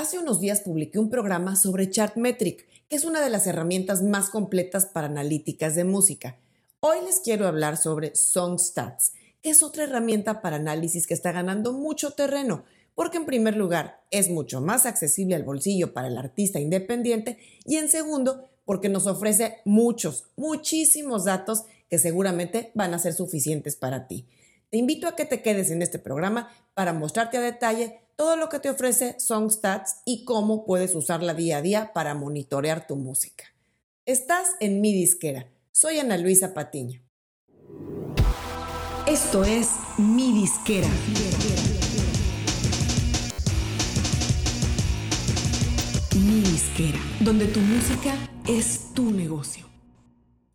Hace unos días publiqué un programa sobre Chartmetric, que es una de las herramientas más completas para analíticas de música. Hoy les quiero hablar sobre SongStats, que es otra herramienta para análisis que está ganando mucho terreno, porque en primer lugar es mucho más accesible al bolsillo para el artista independiente y en segundo porque nos ofrece muchos, muchísimos datos que seguramente van a ser suficientes para ti. Te invito a que te quedes en este programa para mostrarte a detalle todo lo que te ofrece SongStats y cómo puedes usarla día a día para monitorear tu música. Estás en mi disquera. Soy Ana Luisa Patiño. Esto es mi disquera. Mi disquera, donde tu música es tu negocio.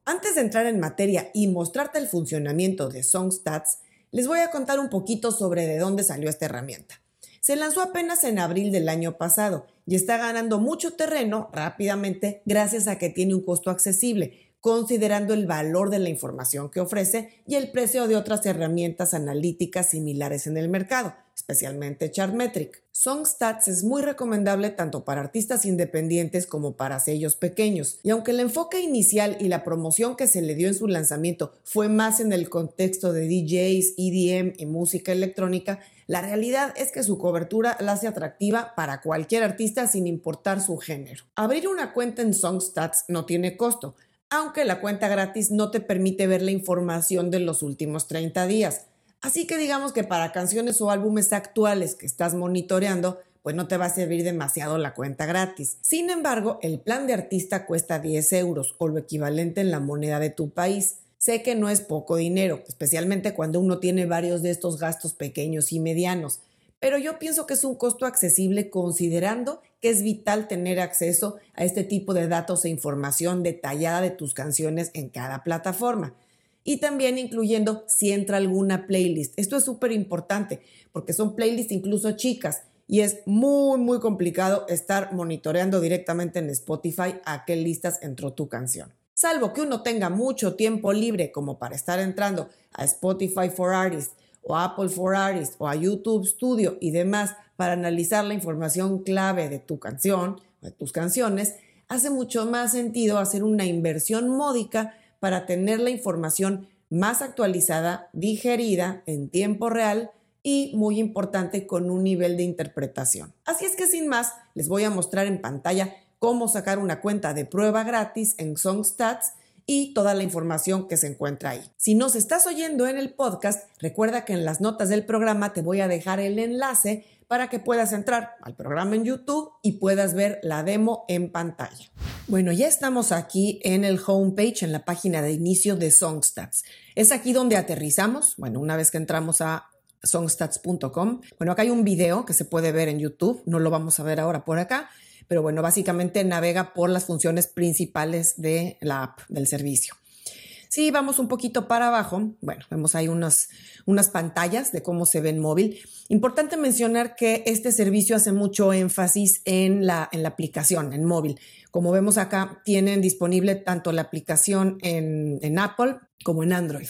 Antes de entrar en materia y mostrarte el funcionamiento de SongStats, les voy a contar un poquito sobre de dónde salió esta herramienta. Se lanzó apenas en abril del año pasado y está ganando mucho terreno rápidamente gracias a que tiene un costo accesible, considerando el valor de la información que ofrece y el precio de otras herramientas analíticas similares en el mercado, especialmente Chartmetric. Songstats es muy recomendable tanto para artistas independientes como para sellos pequeños, y aunque el enfoque inicial y la promoción que se le dio en su lanzamiento fue más en el contexto de DJs, EDM y música electrónica, la realidad es que su cobertura la hace atractiva para cualquier artista sin importar su género. Abrir una cuenta en Songstats no tiene costo, aunque la cuenta gratis no te permite ver la información de los últimos 30 días. Así que digamos que para canciones o álbumes actuales que estás monitoreando, pues no te va a servir demasiado la cuenta gratis. Sin embargo, el plan de artista cuesta 10 euros o lo equivalente en la moneda de tu país. Sé que no es poco dinero, especialmente cuando uno tiene varios de estos gastos pequeños y medianos, pero yo pienso que es un costo accesible considerando que es vital tener acceso a este tipo de datos e información detallada de tus canciones en cada plataforma. Y también incluyendo si entra alguna playlist. Esto es súper importante porque son playlists incluso chicas y es muy, muy complicado estar monitoreando directamente en Spotify a qué listas entró tu canción. Salvo que uno tenga mucho tiempo libre como para estar entrando a Spotify for Artists o Apple for Artists o a YouTube Studio y demás para analizar la información clave de tu canción de tus canciones, hace mucho más sentido hacer una inversión módica para tener la información más actualizada, digerida en tiempo real y muy importante con un nivel de interpretación. Así es que sin más, les voy a mostrar en pantalla cómo sacar una cuenta de prueba gratis en SongStats y toda la información que se encuentra ahí. Si nos estás oyendo en el podcast, recuerda que en las notas del programa te voy a dejar el enlace para que puedas entrar al programa en YouTube y puedas ver la demo en pantalla. Bueno, ya estamos aquí en el homepage, en la página de inicio de Songstats. Es aquí donde aterrizamos, bueno, una vez que entramos a songstats.com. Bueno, acá hay un video que se puede ver en YouTube, no lo vamos a ver ahora por acá, pero bueno, básicamente navega por las funciones principales de la app, del servicio. Si vamos un poquito para abajo, bueno, vemos ahí unas, unas pantallas de cómo se ve en móvil. Importante mencionar que este servicio hace mucho énfasis en la, en la aplicación, en móvil. Como vemos acá, tienen disponible tanto la aplicación en, en Apple como en Android.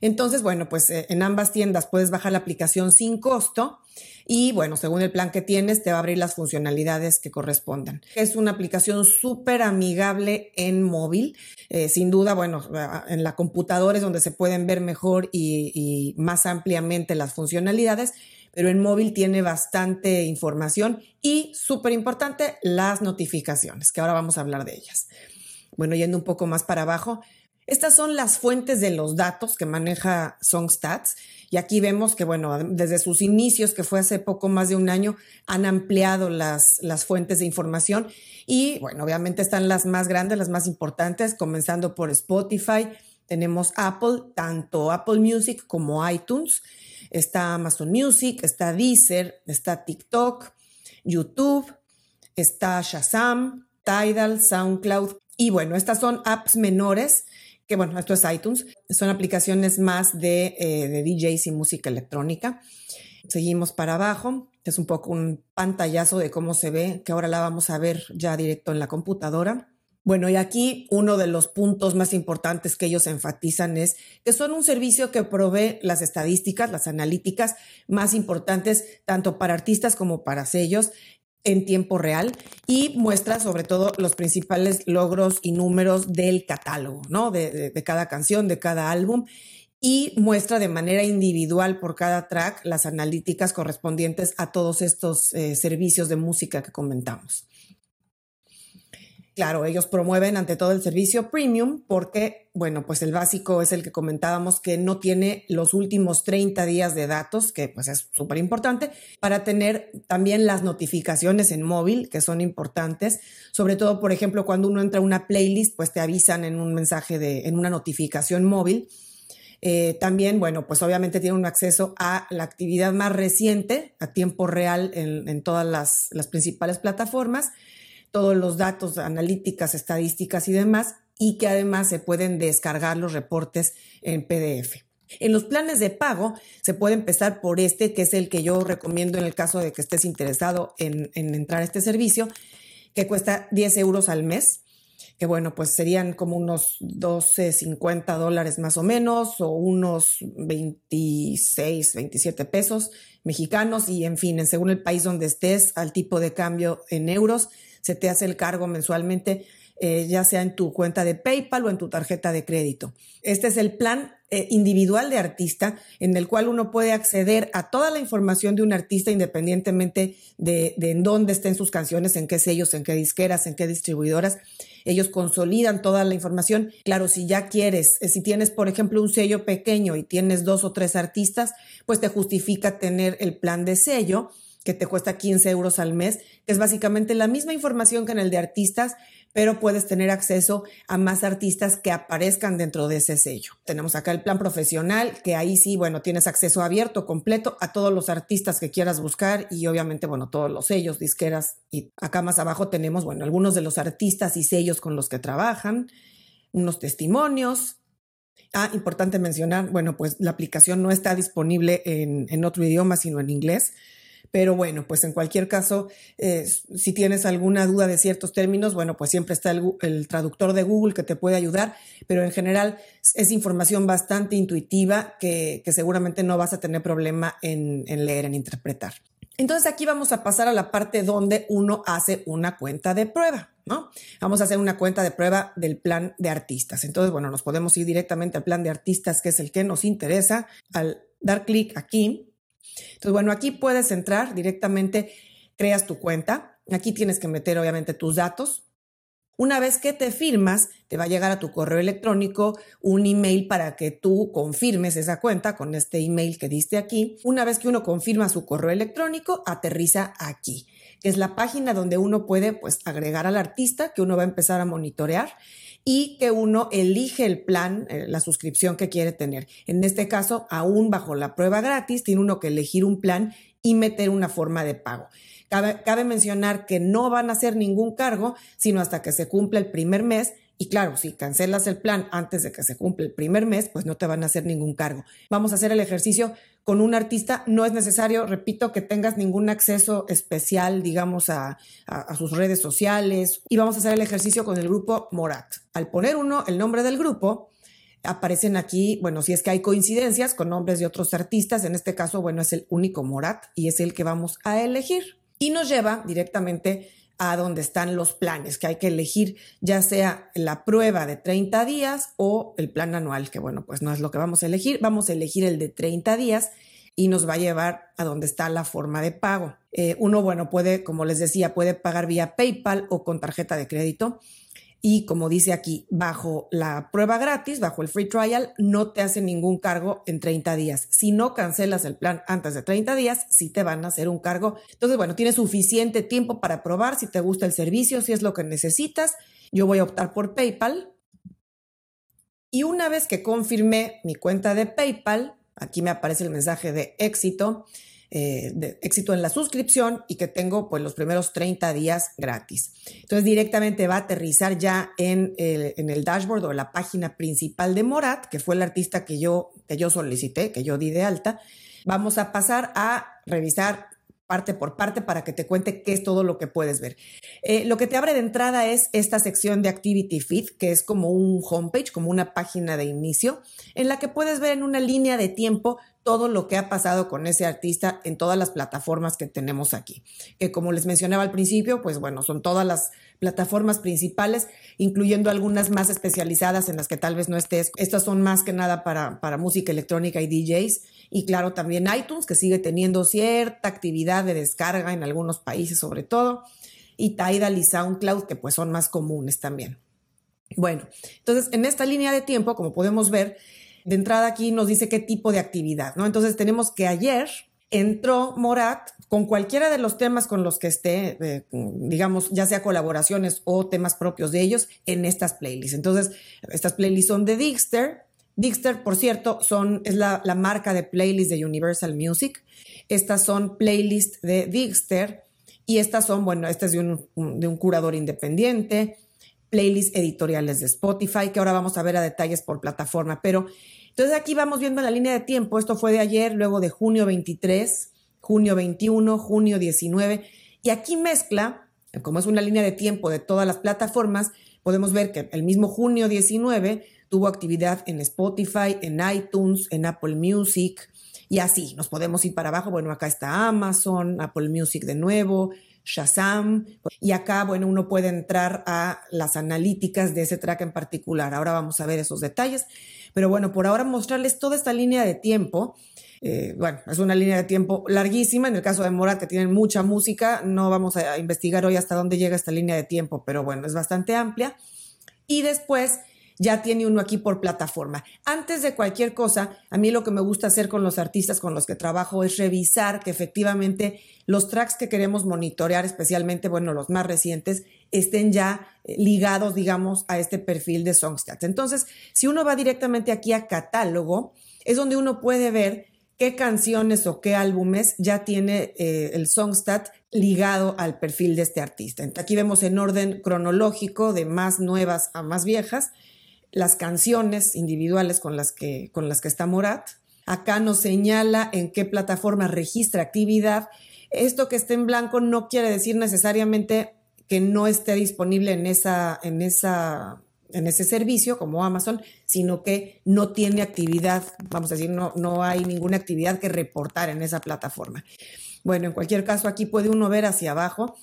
Entonces, bueno, pues eh, en ambas tiendas puedes bajar la aplicación sin costo y bueno, según el plan que tienes, te va a abrir las funcionalidades que correspondan. Es una aplicación súper amigable en móvil. Eh, sin duda, bueno, en la computadora es donde se pueden ver mejor y, y más ampliamente las funcionalidades pero en móvil tiene bastante información y, súper importante, las notificaciones, que ahora vamos a hablar de ellas. Bueno, yendo un poco más para abajo, estas son las fuentes de los datos que maneja Songstats. Y aquí vemos que, bueno, desde sus inicios, que fue hace poco más de un año, han ampliado las, las fuentes de información. Y, bueno, obviamente están las más grandes, las más importantes, comenzando por Spotify. Tenemos Apple, tanto Apple Music como iTunes. Está Amazon Music, está Deezer, está TikTok, YouTube, está Shazam, Tidal, SoundCloud. Y bueno, estas son apps menores que bueno, esto es iTunes, son aplicaciones más de, eh, de DJs y música electrónica. Seguimos para abajo, es un poco un pantallazo de cómo se ve, que ahora la vamos a ver ya directo en la computadora. Bueno, y aquí uno de los puntos más importantes que ellos enfatizan es que son un servicio que provee las estadísticas, las analíticas más importantes, tanto para artistas como para sellos, en tiempo real y muestra sobre todo los principales logros y números del catálogo, ¿no? De, cada canción, de cada álbum y muestra de manera individual por cada track las analíticas correspondientes a todos estos eh, servicios de música que comentamos. Claro, ellos promueven ante todo el servicio premium porque, bueno, pues el básico es el que comentábamos que no tiene los últimos 30 días de datos, que pues es súper importante, para tener también las notificaciones en móvil, que son importantes, sobre todo, por ejemplo, cuando uno entra a una playlist, pues te avisan en un mensaje de, en una notificación móvil. Eh, también, bueno, pues obviamente tiene un acceso a la actividad más reciente, a tiempo real en, todas las, las principales plataformas todos los datos, analíticas, estadísticas y demás, y que además se pueden descargar los reportes en PDF. En los planes de pago se puede empezar por este, que es el que yo recomiendo en el caso de que estés interesado en, entrar a este servicio, que cuesta 10 euros al mes, que bueno, pues serían como unos 12, 50 dólares más o menos, o unos 26, 27 pesos mexicanos, y en fin, según el país donde estés, al tipo de cambio en euros, se te hace el cargo mensualmente, eh, ya sea en tu cuenta de PayPal o en tu tarjeta de crédito. Este es el plan eh, individual de artista en el cual uno puede acceder a toda la información de un artista independientemente de, de en dónde estén sus canciones, en qué sellos, en qué disqueras, en qué distribuidoras. Ellos consolidan toda la información. Claro, si ya quieres, eh, si tienes, por ejemplo, un sello pequeño y tienes dos o tres artistas, pues te justifica tener el plan de sello que te cuesta 15 euros al mes, que es básicamente la misma información que en el de artistas, pero puedes tener acceso a más artistas que aparezcan dentro de ese sello. Tenemos acá el plan profesional, que ahí sí, bueno, tienes acceso abierto, completo a todos los artistas que quieras buscar y obviamente, bueno, todos los sellos, disqueras. Y acá más abajo tenemos, bueno, algunos de los artistas y sellos con los que trabajan, unos testimonios. Ah, importante mencionar, bueno, pues la aplicación no está disponible en, en otro idioma, sino en inglés. Pero bueno, pues en cualquier caso, eh, si tienes alguna duda de ciertos términos, bueno, pues siempre está el, traductor de Google que te puede ayudar, pero en general es información bastante intuitiva que, seguramente no vas a tener problema en, en leer, en interpretar. Entonces aquí vamos a pasar a la parte donde uno hace una cuenta de prueba, ¿no? Vamos a hacer una cuenta de prueba del plan de artistas. Entonces, bueno, nos podemos ir directamente al plan de artistas, que es el que nos interesa. Al dar clic aquí, entonces, bueno, aquí puedes entrar directamente, creas tu cuenta. Aquí tienes que meter obviamente tus datos. Una vez que te firmas, te va a llegar a tu correo electrónico un email para que tú confirmes esa cuenta con este email que diste aquí. Una vez que uno confirma su correo electrónico, aterriza aquí, es la página donde uno puede pues agregar al artista que uno va a empezar a monitorear y que uno elige el plan, eh, la suscripción que quiere tener. En este caso, aún bajo la prueba gratis, tiene uno que elegir un plan y meter una forma de pago. Cabe, cabe mencionar que no van a hacer ningún cargo, sino hasta que se cumpla el primer mes y claro, si cancelas el plan antes de que se cumpla el primer mes, pues no te van a hacer ningún cargo. Vamos a hacer el ejercicio con un artista. No es necesario, repito, que tengas ningún acceso especial, digamos, a, sus redes sociales. Y vamos a hacer el ejercicio con el grupo Morat. Al poner uno el nombre del grupo, aparecen aquí, bueno, si es que hay coincidencias con nombres de otros artistas, en este caso, bueno, es el único Morat y es el que vamos a elegir. Y nos lleva directamente a donde están los planes, que hay que elegir ya sea la prueba de 30 días o el plan anual, que bueno, pues no es lo que vamos a elegir, vamos a elegir el de 30 días y nos va a llevar a donde está la forma de pago. Eh, uno, bueno, puede, como les decía, puede pagar vía PayPal o con tarjeta de crédito. Y como dice aquí, bajo la prueba gratis, bajo el free trial, no te hace ningún cargo en 30 días. Si no cancelas el plan antes de 30 días, sí te van a hacer un cargo. Entonces, bueno, tienes suficiente tiempo para probar si te gusta el servicio, si es lo que necesitas. Yo voy a optar por PayPal. Y una vez que confirmé mi cuenta de PayPal, aquí me aparece el mensaje de éxito. Eh, de éxito en la suscripción y que tengo pues los primeros 30 días gratis. Entonces directamente va a aterrizar ya en el, en el dashboard o la página principal de Morat, que fue el artista que yo, que yo solicité, que yo di de alta. Vamos a pasar a revisar parte por parte para que te cuente qué es todo lo que puedes ver. Eh, lo que te abre de entrada es esta sección de Activity Feed, que es como un homepage, como una página de inicio, en la que puedes ver en una línea de tiempo todo lo que ha pasado con ese artista en todas las plataformas que tenemos aquí. Que como les mencionaba al principio, pues bueno, son todas las plataformas principales, incluyendo algunas más especializadas en las que tal vez no estés. Estas son más que nada para, para música electrónica y DJs. Y claro, también iTunes, que sigue teniendo cierta actividad de descarga en algunos países sobre todo. Y Tidal y SoundCloud, que pues son más comunes también. Bueno, entonces en esta línea de tiempo, como podemos ver, de entrada aquí nos dice qué tipo de actividad, ¿no? Entonces tenemos que ayer entró Morat con cualquiera de los temas con los que esté, eh, digamos, ya sea colaboraciones o temas propios de ellos en estas playlists. Entonces, estas playlists son de Dixter. Dixter, por cierto, son, es la, marca de playlists de Universal Music. Estas son playlists de Dixter y estas son, bueno, esta es de un, de un curador independiente playlists editoriales de Spotify, que ahora vamos a ver a detalles por plataforma. Pero entonces aquí vamos viendo la línea de tiempo. Esto fue de ayer, luego de junio 23, junio 21, junio 19. Y aquí mezcla, como es una línea de tiempo de todas las plataformas, podemos ver que el mismo junio 19 tuvo actividad en Spotify, en iTunes, en Apple Music. Y así, nos podemos ir para abajo. Bueno, acá está Amazon, Apple Music de nuevo, Shazam. Y acá, bueno, uno puede entrar a las analíticas de ese track en particular. Ahora vamos a ver esos detalles. Pero bueno, por ahora mostrarles toda esta línea de tiempo. Eh, bueno, es una línea de tiempo larguísima. En el caso de Morat, que tienen mucha música, no vamos a investigar hoy hasta dónde llega esta línea de tiempo, pero bueno, es bastante amplia. Y después ya tiene uno aquí por plataforma. Antes de cualquier cosa, a mí lo que me gusta hacer con los artistas con los que trabajo es revisar que efectivamente los tracks que queremos monitorear, especialmente, bueno, los más recientes, estén ya eh, ligados, digamos, a este perfil de Songstats. Entonces, si uno va directamente aquí a catálogo, es donde uno puede ver qué canciones o qué álbumes ya tiene eh, el Songstat ligado al perfil de este artista. Aquí vemos en orden cronológico de más nuevas a más viejas las canciones individuales con las que, con las que está Morat. Acá nos señala en qué plataforma registra actividad. Esto que esté en blanco no quiere decir necesariamente que no esté disponible en, esa, en, esa, en ese servicio como Amazon, sino que no tiene actividad, vamos a decir, no, no hay ninguna actividad que reportar en esa plataforma. Bueno, en cualquier caso, aquí puede uno ver hacia abajo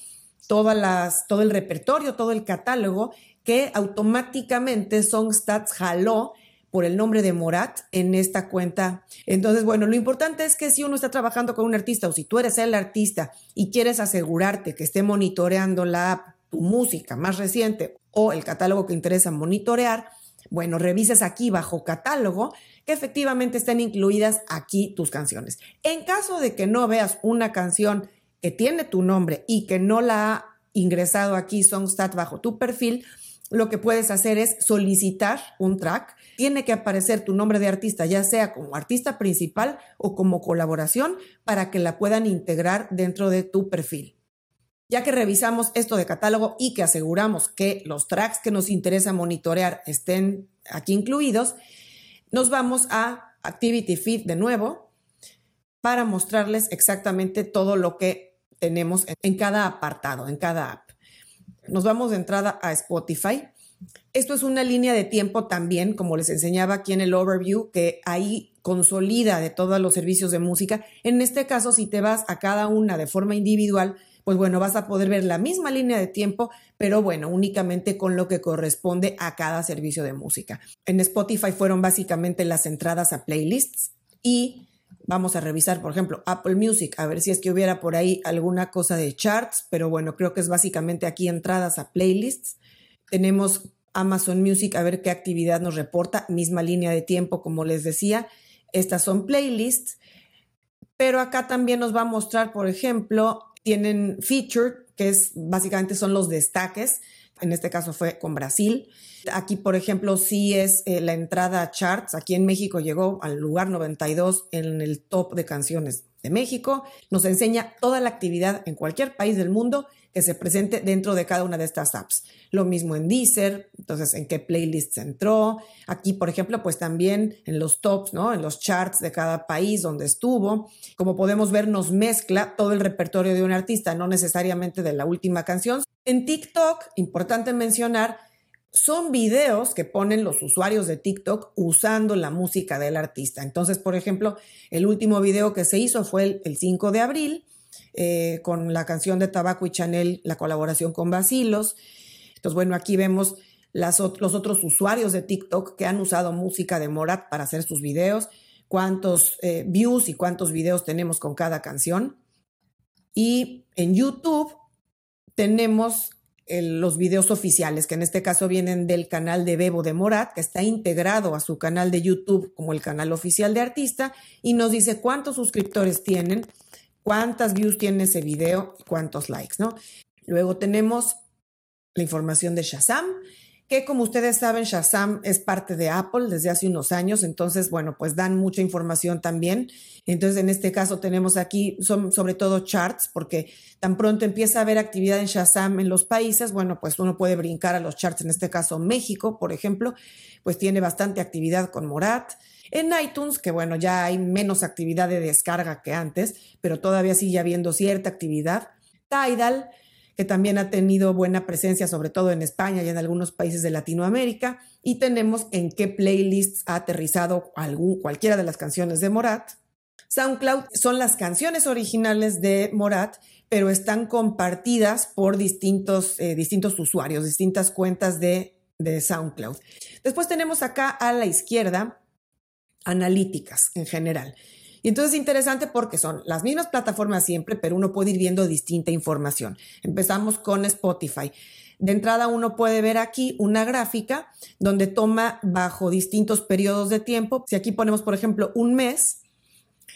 todas las, todo el repertorio, todo el catálogo que automáticamente Songstats jaló por el nombre de Morat en esta cuenta. Entonces, bueno, lo importante es que si uno está trabajando con un artista o si tú eres el artista y quieres asegurarte que esté monitoreando la app, tu música más reciente o el catálogo que interesa monitorear, bueno, revises aquí bajo catálogo que efectivamente estén incluidas aquí tus canciones. En caso de que no veas una canción que tiene tu nombre y que no la ha ingresado aquí Songstat bajo tu perfil, lo que puedes hacer es solicitar un track. Tiene que aparecer tu nombre de artista, ya sea como artista principal o como colaboración, para que la puedan integrar dentro de tu perfil. Ya que revisamos esto de catálogo y que aseguramos que los tracks que nos interesa monitorear estén aquí incluidos, nos vamos a Activity Feed de nuevo para mostrarles exactamente todo lo que tenemos en cada apartado, en cada app. Nos vamos de entrada a Spotify. Esto es una línea de tiempo también, como les enseñaba aquí en el overview, que ahí consolida de todos los servicios de música. En este caso, si te vas a cada una de forma individual, pues bueno, vas a poder ver la misma línea de tiempo, pero bueno, únicamente con lo que corresponde a cada servicio de música. En Spotify fueron básicamente las entradas a playlists y Vamos a revisar, por ejemplo, Apple Music, a ver si es que hubiera por ahí alguna cosa de charts, pero bueno, creo que es básicamente aquí entradas a playlists. Tenemos Amazon Music, a ver qué actividad nos reporta, misma línea de tiempo, como les decía. Estas son playlists, pero acá también nos va a mostrar, por ejemplo, tienen featured, que es básicamente son los destaques. En este caso fue con Brasil. Aquí, por ejemplo, sí es eh, la entrada a charts. Aquí en México llegó al lugar 92 en el top de canciones de México. Nos enseña toda la actividad en cualquier país del mundo que se presente dentro de cada una de estas apps. Lo mismo en Deezer, entonces en qué playlist entró. Aquí, por ejemplo, pues también en los tops, ¿no? En los charts de cada país donde estuvo. Como podemos ver, nos mezcla todo el repertorio de un artista, no necesariamente de la última canción. En TikTok, importante mencionar, son videos que ponen los usuarios de TikTok usando la música del artista. Entonces, por ejemplo, el último video que se hizo fue el, 5 de abril eh, con la canción de Tabaco y Chanel, la colaboración con Basilos. Entonces, bueno, aquí vemos los otros usuarios de TikTok que han usado música de Morat para hacer sus videos, cuántos eh, views y cuántos videos tenemos con cada canción. Y en YouTube tenemos los videos oficiales, que en este caso vienen del canal de Bebo de Morat, que está integrado a su canal de YouTube como el canal oficial de artista, y nos dice cuántos suscriptores tienen, cuántas views tiene ese video y cuántos likes, ¿no? Luego tenemos la información de Shazam, que como ustedes saben, Shazam es parte de Apple desde hace unos años, entonces, bueno, pues dan mucha información también. Entonces, en este caso tenemos aquí, sobre todo charts, porque tan pronto empieza a haber actividad en Shazam en los países, bueno, pues uno puede brincar a los charts, en este caso México, por ejemplo, pues tiene bastante actividad con Morat. En iTunes, que bueno, ya hay menos actividad de descarga que antes, pero todavía sigue habiendo cierta actividad. Tidal, que también ha tenido buena presencia, sobre todo en España y en algunos países de Latinoamérica, y tenemos en qué playlists ha aterrizado algún, cualquiera de las canciones de Morat. SoundCloud son las canciones originales de Morat, pero están compartidas por distintos, eh, distintos usuarios, distintas cuentas de, de SoundCloud. Después tenemos acá a la izquierda analíticas en general. Y entonces es interesante porque son las mismas plataformas siempre, pero uno puede ir viendo distinta información. Empezamos con Spotify. De entrada uno puede ver aquí una gráfica donde toma bajo distintos periodos de tiempo. Si aquí ponemos, por ejemplo, un mes,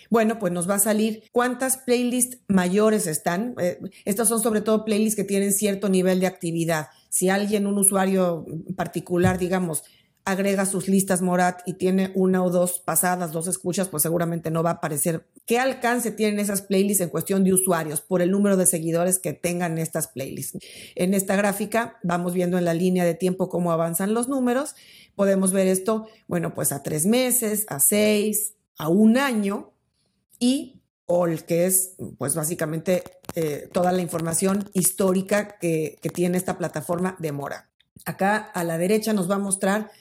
bueno, pues nos va a salir cuántas playlists mayores están. Eh, estas son sobre todo playlists que tienen cierto nivel de actividad. Si alguien, un usuario particular, digamos, agrega sus listas Morat y tiene una o dos pasadas, dos escuchas, pues seguramente no va a aparecer. ¿Qué alcance tienen esas playlists en cuestión de usuarios por el número de seguidores que tengan estas playlists? En esta gráfica vamos viendo en la línea de tiempo cómo avanzan los números. Podemos ver esto, bueno, pues a tres meses, a seis, a un año y all, que es pues básicamente eh, toda la información histórica que, que tiene esta plataforma de Morat. Acá a la derecha nos va a mostrar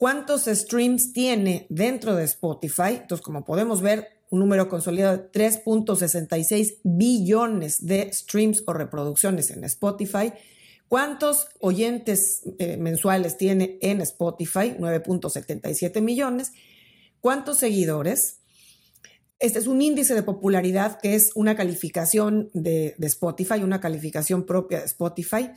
cuántos streams tiene dentro de Spotify. Entonces, como podemos ver, un número consolidado de 3.66 billones de streams o reproducciones en Spotify. ¿Cuántos oyentes eh, mensuales tiene en Spotify? 9.77 millones. ¿Cuántos seguidores? Este es un índice de popularidad que es una calificación de, de Spotify, una calificación propia de Spotify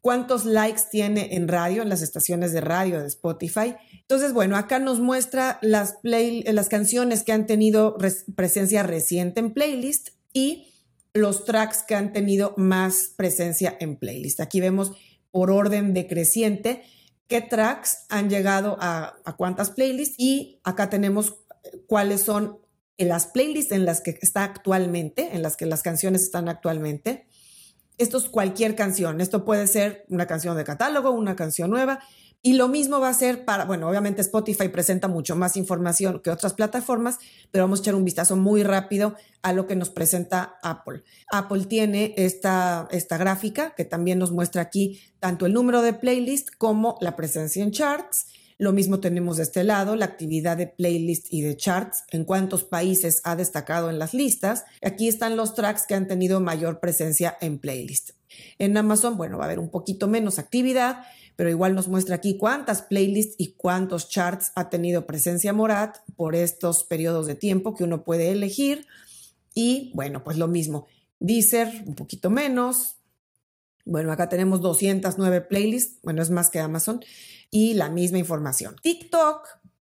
cuántos likes tiene en radio, en las estaciones de radio de Spotify. Entonces, bueno, acá nos muestra las, play, las canciones que han tenido presencia reciente en playlist y los tracks que han tenido más presencia en playlist. Aquí vemos por orden decreciente qué tracks han llegado a, cuántas playlists y acá tenemos cuáles son las playlists en las que está actualmente, en las que las canciones están actualmente esto es cualquier canción. Esto puede ser una canción de catálogo, una canción nueva. Y lo mismo va a ser para, bueno, obviamente Spotify presenta mucho más información que otras plataformas, pero vamos a echar un vistazo muy rápido a lo que nos presenta Apple. Apple tiene esta, esta gráfica que también nos muestra aquí tanto el número de playlist como la presencia en charts lo mismo tenemos de este lado, la actividad de playlist y de charts, en cuántos países ha destacado en las listas. Aquí están los tracks que han tenido mayor presencia en playlist. En Amazon, bueno, va a haber un poquito menos actividad, pero igual nos muestra aquí cuántas playlists y cuántos charts ha tenido presencia Morat por estos periodos de tiempo que uno puede elegir. Y bueno, pues lo mismo. Deezer, un poquito menos. Bueno, acá tenemos 209 playlists, bueno, es más que Amazon y la misma información. TikTok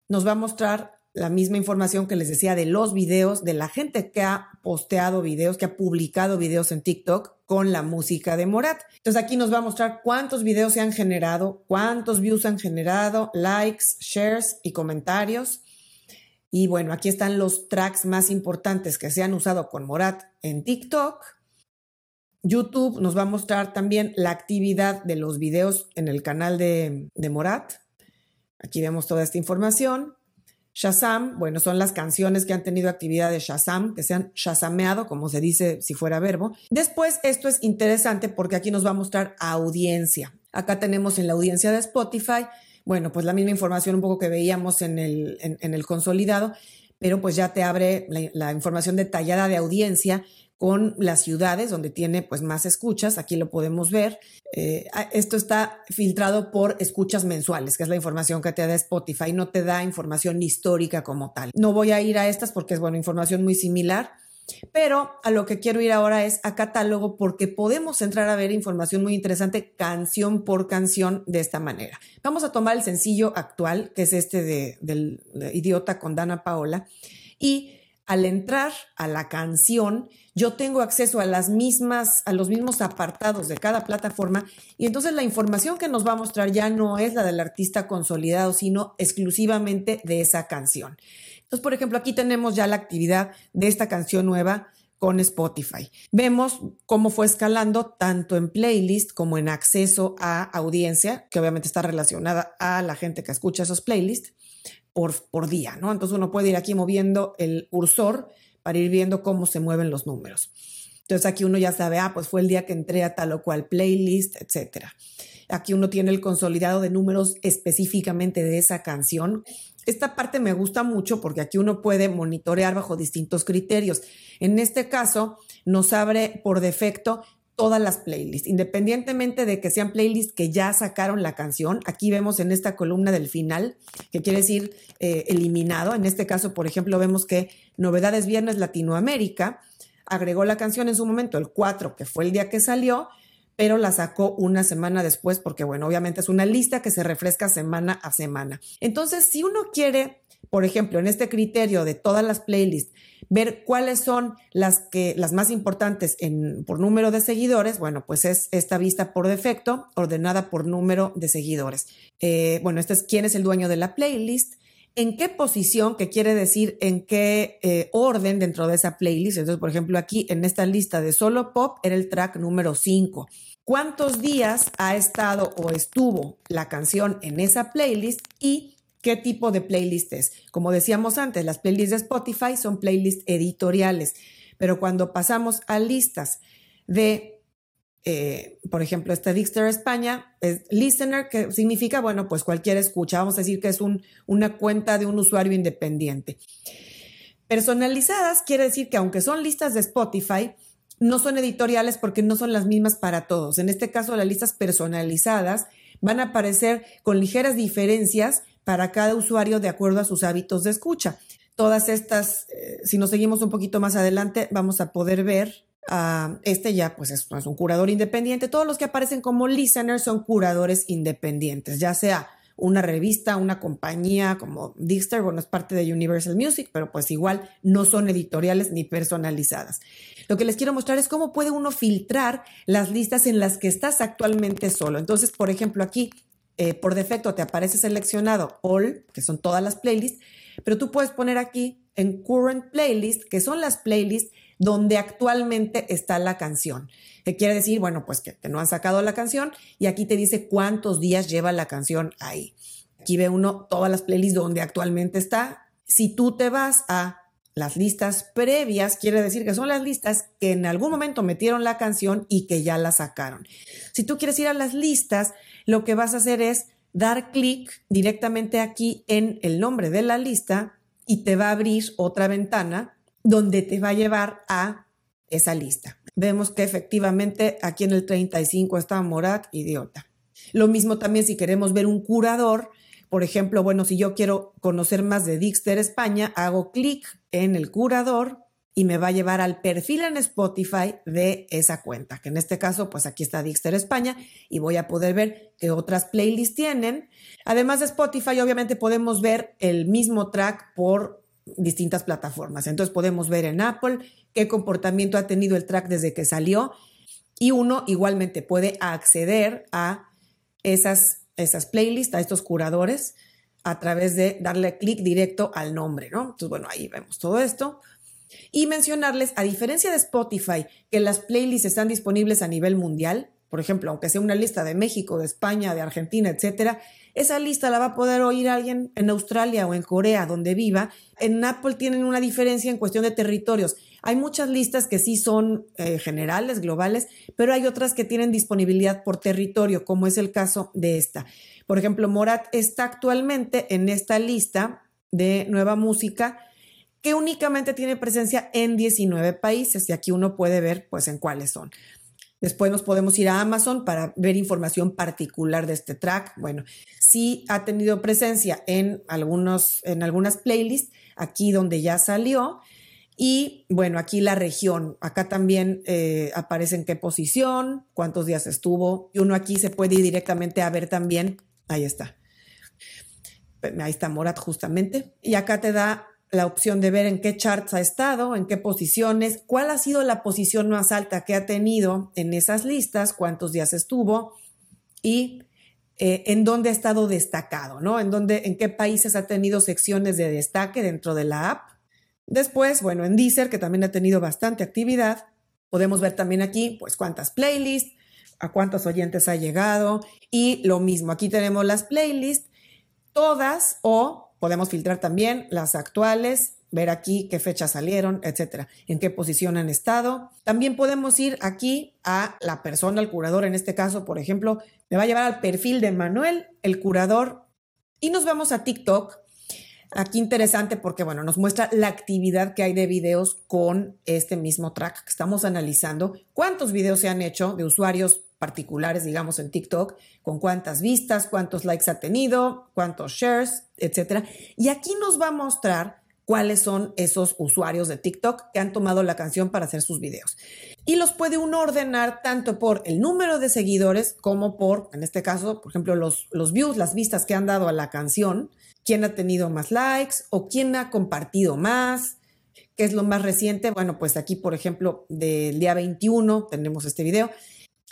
nos va a mostrar la misma información que les decía de los videos, de la gente que ha posteado videos, que ha publicado videos en TikTok con la música de Morat. Entonces aquí nos va a mostrar cuántos videos se han generado, cuántos views han generado, likes, shares y comentarios. Y bueno, aquí están los tracks más importantes que se han usado con Morat en TikTok. YouTube nos va a mostrar también la actividad de los videos en el canal de, Morat. Aquí vemos toda esta información. Shazam, bueno, son las canciones que han tenido actividad de Shazam, que se han shazameado, como se dice si fuera verbo. Después, esto es interesante porque aquí nos va a mostrar audiencia. Acá tenemos en la audiencia de Spotify, bueno, pues la misma información un poco que veíamos en el, en, el consolidado, pero pues ya te abre la, información detallada de audiencia con las ciudades donde tiene pues más escuchas, aquí lo podemos ver. Eh, esto está filtrado por escuchas mensuales, que es la información que te da Spotify, no te da información histórica como tal. No voy a ir a estas porque es bueno, información muy similar, pero a lo que quiero ir ahora es a catálogo porque podemos entrar a ver información muy interesante canción por canción de esta manera. Vamos a tomar el sencillo actual, que es este de, del idiota con Dana Paola, y al entrar a la canción, yo tengo acceso a las mismas, a los mismos apartados de cada plataforma y entonces la información que nos va a mostrar ya no es la del artista consolidado, sino exclusivamente de esa canción. Entonces, por ejemplo, aquí tenemos ya la actividad de esta canción nueva con Spotify. Vemos cómo fue escalando tanto en playlist como en acceso a audiencia, que obviamente está relacionada a la gente que escucha esos playlists por, por día, ¿no? Entonces uno puede ir aquí moviendo el cursor para ir viendo cómo se mueven los números. Entonces aquí uno ya sabe, ah, pues fue el día que entré a tal o cual playlist, etcétera. Aquí uno tiene el consolidado de números específicamente de esa canción. Esta parte me gusta mucho porque aquí uno puede monitorear bajo distintos criterios. En este caso, nos abre por defecto todas las playlists, independientemente de que sean playlists que ya sacaron la canción. Aquí vemos en esta columna del final, que quiere decir eh, eliminado. En este caso, por ejemplo, vemos que Novedades Viernes Latinoamérica agregó la canción en su momento, el 4, que fue el día que salió, pero la sacó una semana después porque, bueno, obviamente es una lista que se refresca semana a semana. Entonces, si uno quiere, por ejemplo, en este criterio de todas las playlists, ver cuáles son las que las más importantes en, por número de seguidores, bueno, pues es esta vista por defecto, ordenada por número de seguidores. Eh, bueno, este es quién es el dueño de la playlist, en qué posición, que quiere decir en qué eh, orden dentro de esa playlist. Entonces, por ejemplo, aquí en esta lista de solo pop era el track número 5. ¿Cuántos días ha estado o estuvo la canción en esa playlist y qué tipo de playlist es? Como decíamos antes, las playlists de Spotify son playlists editoriales, pero cuando pasamos a listas de eh, por ejemplo, este Dixter España es listener, que significa, bueno, pues cualquier escucha. Vamos a decir que es una cuenta de un usuario independiente. Personalizadas quiere decir que aunque son listas de Spotify, no son editoriales porque no son las mismas para todos. En este caso, las listas personalizadas van a aparecer con ligeras diferencias para cada usuario de acuerdo a sus hábitos de escucha. Todas estas, eh, si nos seguimos un poquito más adelante, vamos a poder ver este ya pues es, un curador independiente. Todos los que aparecen como listeners son curadores independientes, ya sea una revista, una compañía como Dixter, bueno, es parte de Universal Music, pero pues igual no son editoriales ni personalizadas. Lo que les quiero mostrar es cómo puede uno filtrar las listas en las que estás actualmente solo. Entonces, por ejemplo, aquí eh, por defecto te aparece seleccionado All, que son todas las playlists, pero tú puedes poner aquí en Current Playlist, que son las playlists donde actualmente está la canción. ¿Qué quiere decir? Bueno, pues que te no han sacado la canción y aquí te dice cuántos días lleva la canción ahí. Aquí ve uno todas las playlists donde actualmente está. Si tú te vas a las listas previas, quiere decir que son las listas que en algún momento metieron la canción y que ya la sacaron. Si tú quieres ir a las listas, lo que vas a hacer es dar clic directamente aquí en el nombre de la lista y te va a abrir otra ventana donde te va a llevar a esa lista. Vemos que efectivamente aquí en el 35 está Morat, idiota. Lo mismo también si queremos ver un curador, por ejemplo, bueno, si yo quiero conocer más de Dixter España, hago clic en el curador y me va a llevar al perfil en Spotify de esa cuenta, que en este caso, pues aquí está Dixter España y voy a poder ver qué otras playlists tienen. Además de Spotify, obviamente podemos ver el mismo track por distintas plataformas. Entonces podemos ver en Apple qué comportamiento ha tenido el track desde que salió y uno igualmente puede acceder a esas, esas playlists, a estos curadores a través de darle clic directo al nombre, ¿no? Entonces, bueno, ahí vemos todo esto. Y mencionarles, a diferencia de Spotify, que las playlists están disponibles a nivel mundial, por ejemplo, aunque sea una lista de México, de España, de Argentina, etcétera, esa lista la va a poder oír alguien en Australia o en Corea, donde viva. En Apple tienen una diferencia en cuestión de territorios. Hay muchas listas que sí son eh, generales, globales, pero hay otras que tienen disponibilidad por territorio, como es el caso de esta. Por ejemplo, Morat está actualmente en esta lista de nueva música que únicamente tiene presencia en 19 países y aquí uno puede ver pues en cuáles son. Después nos podemos ir a Amazon para ver información particular de este track. Bueno, sí ha tenido presencia en, algunos, en algunas playlists, aquí donde ya salió. Y bueno, aquí la región, acá también eh, aparece en qué posición, cuántos días estuvo. Y uno aquí se puede ir directamente a ver también, ahí está. Ahí está Morat justamente. Y acá te da la opción de ver en qué charts ha estado, en qué posiciones, cuál ha sido la posición más alta que ha tenido en esas listas, cuántos días estuvo y eh, en dónde ha estado destacado, ¿no? En dónde, en qué países ha tenido secciones de destaque dentro de la app. Después, bueno, en Deezer, que también ha tenido bastante actividad, podemos ver también aquí, pues, cuántas playlists, a cuántos oyentes ha llegado y lo mismo, aquí tenemos las playlists, todas o Podemos filtrar también las actuales, ver aquí qué fechas salieron, etcétera, en qué posición han estado. También podemos ir aquí a la persona, al curador, en este caso, por ejemplo, me va a llevar al perfil de Manuel, el curador, y nos vamos a TikTok. Aquí interesante porque, bueno, nos muestra la actividad que hay de videos con este mismo track que estamos analizando, cuántos videos se han hecho de usuarios particulares, digamos, en TikTok, con cuántas vistas, cuántos likes ha tenido, cuántos shares, etcétera. Y aquí nos va a mostrar cuáles son esos usuarios de TikTok que han tomado la canción para hacer sus videos. Y los puede uno ordenar tanto por el número de seguidores como por, en este caso, por ejemplo, los, los views, las vistas que han dado a la canción, quién ha tenido más likes o quién ha compartido más. ¿Qué es lo más reciente? Bueno, pues aquí, por ejemplo, del día 21 tenemos este video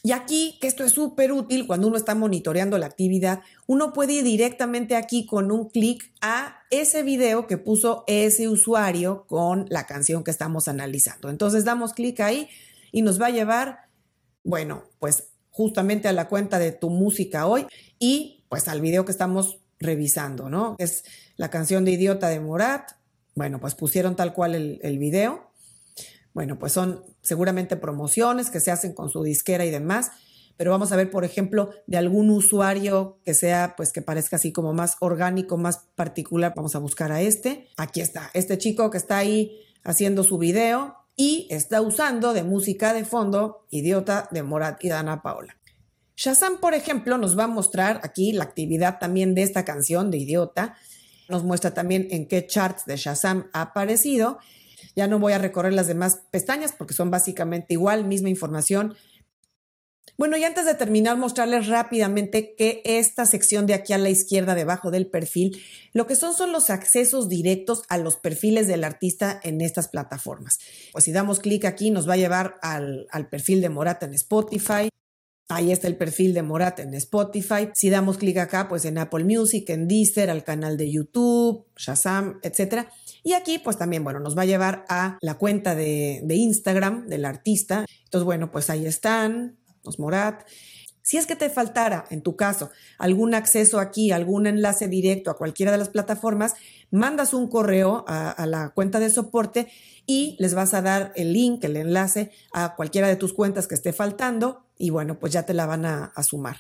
y aquí, que esto es súper útil cuando uno está monitoreando la actividad, uno puede ir directamente aquí con un clic a ese video que puso ese usuario con la canción que estamos analizando. Entonces damos clic ahí y nos va a llevar, bueno, pues justamente a la cuenta de tu música hoy y pues al video que estamos revisando, ¿no? Es la canción de Idiota de Morat. Bueno, pues pusieron tal cual el, video bueno, pues son seguramente promociones que se hacen con su disquera y demás, pero vamos a ver, por ejemplo, de algún usuario que sea, pues que parezca así como más orgánico, más particular. Vamos a buscar a este. Aquí está, este chico que está ahí haciendo su video y está usando de música de fondo Idiota de Morat y Dana Paola. Shazam, por ejemplo, nos va a mostrar aquí la actividad también de esta canción de Idiota. Nos muestra también en qué charts de Shazam ha aparecido ya no voy a recorrer las demás pestañas porque son básicamente igual, misma información. Bueno, y antes de terminar, mostrarles rápidamente que esta sección de aquí a la izquierda, debajo del perfil, lo que son son los accesos directos a los perfiles del artista en estas plataformas. Pues si damos clic aquí, nos va a llevar al, al perfil de Morata en Spotify. Ahí está el perfil de Morata en Spotify. Si damos clic acá, pues en Apple Music, en Deezer, al canal de YouTube, Shazam, etcétera. Y aquí, pues también, bueno, nos va a llevar a la cuenta de, Instagram del artista. Entonces, bueno, pues ahí están, los Morat. Si es que te faltara, en tu caso, algún acceso aquí, algún enlace directo a cualquiera de las plataformas, mandas un correo a, la cuenta de soporte y les vas a dar el link, el enlace a cualquiera de tus cuentas que esté faltando y bueno, pues ya te la van a, sumar.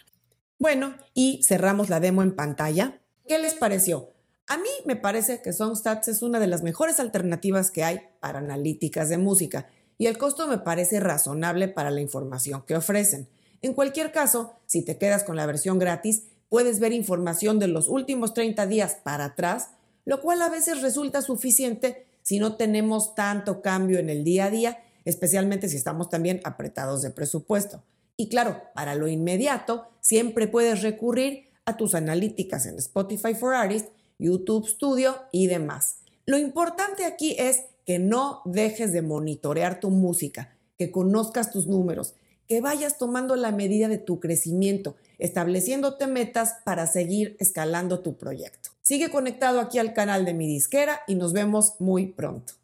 Bueno, y cerramos la demo en pantalla. ¿Qué les pareció? A mí me parece que Songstats es una de las mejores alternativas que hay para analíticas de música y el costo me parece razonable para la información que ofrecen. En cualquier caso, si te quedas con la versión gratis, puedes ver información de los últimos 30 días para atrás, lo cual a veces resulta suficiente si no tenemos tanto cambio en el día a día, especialmente si estamos también apretados de presupuesto. Y claro, para lo inmediato, siempre puedes recurrir a tus analíticas en Spotify for Artists YouTube Studio y demás. Lo importante aquí es que no dejes de monitorear tu música, que conozcas tus números, que vayas tomando la medida de tu crecimiento, estableciéndote metas para seguir escalando tu proyecto. Sigue conectado aquí al canal de mi disquera y nos vemos muy pronto.